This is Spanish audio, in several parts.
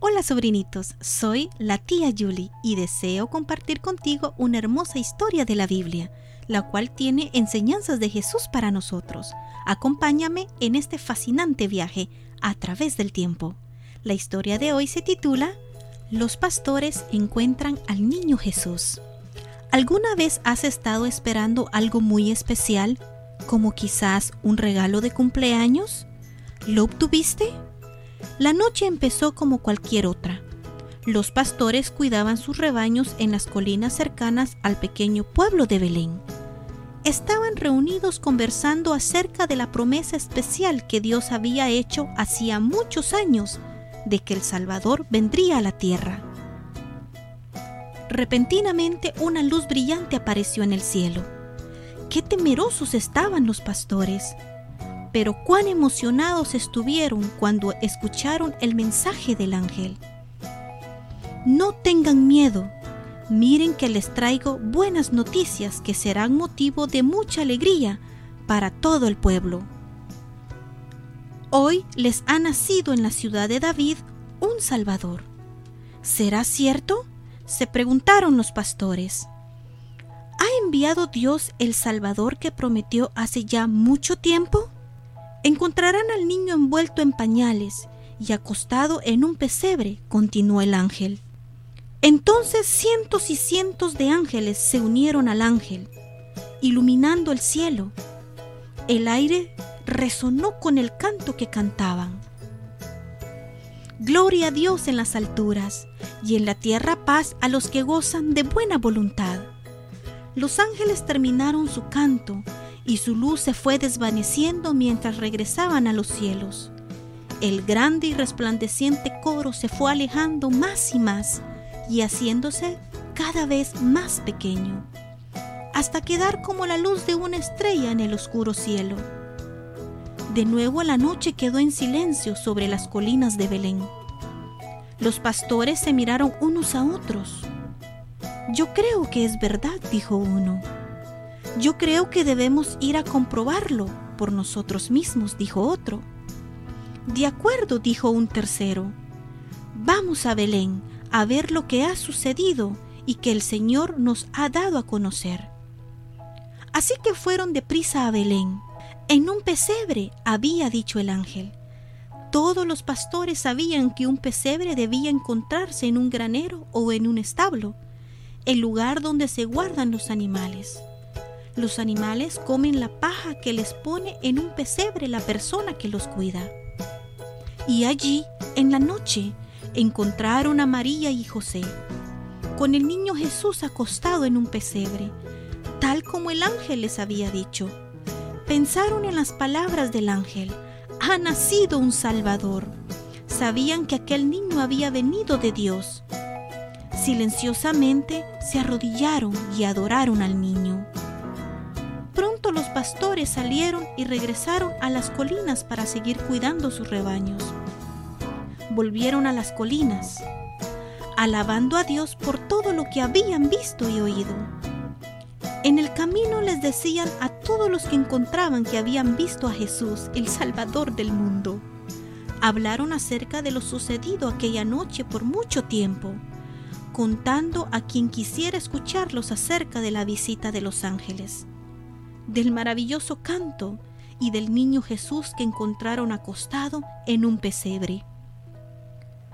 Hola sobrinitos, soy la tía Julie y deseo compartir contigo una hermosa historia de la Biblia, la cual tiene enseñanzas de Jesús para nosotros. Acompáñame en este fascinante viaje a través del tiempo. La historia de hoy se titula Los pastores encuentran al niño Jesús. ¿Alguna vez has estado esperando algo muy especial, como quizás un regalo de cumpleaños? ¿Lo obtuviste? La noche empezó como cualquier otra. Los pastores cuidaban sus rebaños en las colinas cercanas al pequeño pueblo de Belén. Estaban reunidos conversando acerca de la promesa especial que Dios había hecho hacía muchos años de que el Salvador vendría a la tierra. Repentinamente una luz brillante apareció en el cielo. Qué temerosos estaban los pastores pero cuán emocionados estuvieron cuando escucharon el mensaje del ángel. No tengan miedo, miren que les traigo buenas noticias que serán motivo de mucha alegría para todo el pueblo. Hoy les ha nacido en la ciudad de David un Salvador. ¿Será cierto? se preguntaron los pastores. ¿Ha enviado Dios el Salvador que prometió hace ya mucho tiempo? Encontrarán al niño envuelto en pañales y acostado en un pesebre, continuó el ángel. Entonces cientos y cientos de ángeles se unieron al ángel, iluminando el cielo. El aire resonó con el canto que cantaban. Gloria a Dios en las alturas y en la tierra paz a los que gozan de buena voluntad. Los ángeles terminaron su canto y su luz se fue desvaneciendo mientras regresaban a los cielos. El grande y resplandeciente coro se fue alejando más y más y haciéndose cada vez más pequeño, hasta quedar como la luz de una estrella en el oscuro cielo. De nuevo la noche quedó en silencio sobre las colinas de Belén. Los pastores se miraron unos a otros. Yo creo que es verdad, dijo uno. Yo creo que debemos ir a comprobarlo por nosotros mismos, dijo otro. De acuerdo, dijo un tercero. Vamos a Belén a ver lo que ha sucedido y que el Señor nos ha dado a conocer. Así que fueron deprisa a Belén. En un pesebre, había dicho el ángel. Todos los pastores sabían que un pesebre debía encontrarse en un granero o en un establo, el lugar donde se guardan los animales. Los animales comen la paja que les pone en un pesebre la persona que los cuida. Y allí, en la noche, encontraron a María y José, con el niño Jesús acostado en un pesebre, tal como el ángel les había dicho. Pensaron en las palabras del ángel, ha nacido un Salvador. Sabían que aquel niño había venido de Dios. Silenciosamente se arrodillaron y adoraron al niño los pastores salieron y regresaron a las colinas para seguir cuidando sus rebaños. Volvieron a las colinas, alabando a Dios por todo lo que habían visto y oído. En el camino les decían a todos los que encontraban que habían visto a Jesús, el Salvador del mundo. Hablaron acerca de lo sucedido aquella noche por mucho tiempo, contando a quien quisiera escucharlos acerca de la visita de los ángeles del maravilloso canto y del niño Jesús que encontraron acostado en un pesebre.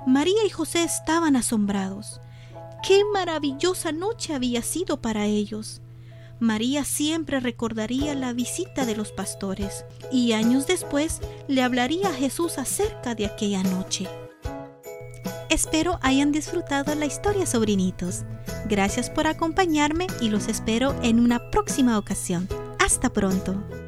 María y José estaban asombrados. ¡Qué maravillosa noche había sido para ellos! María siempre recordaría la visita de los pastores y años después le hablaría a Jesús acerca de aquella noche. Espero hayan disfrutado la historia, sobrinitos. Gracias por acompañarme y los espero en una próxima ocasión. Hasta pronto.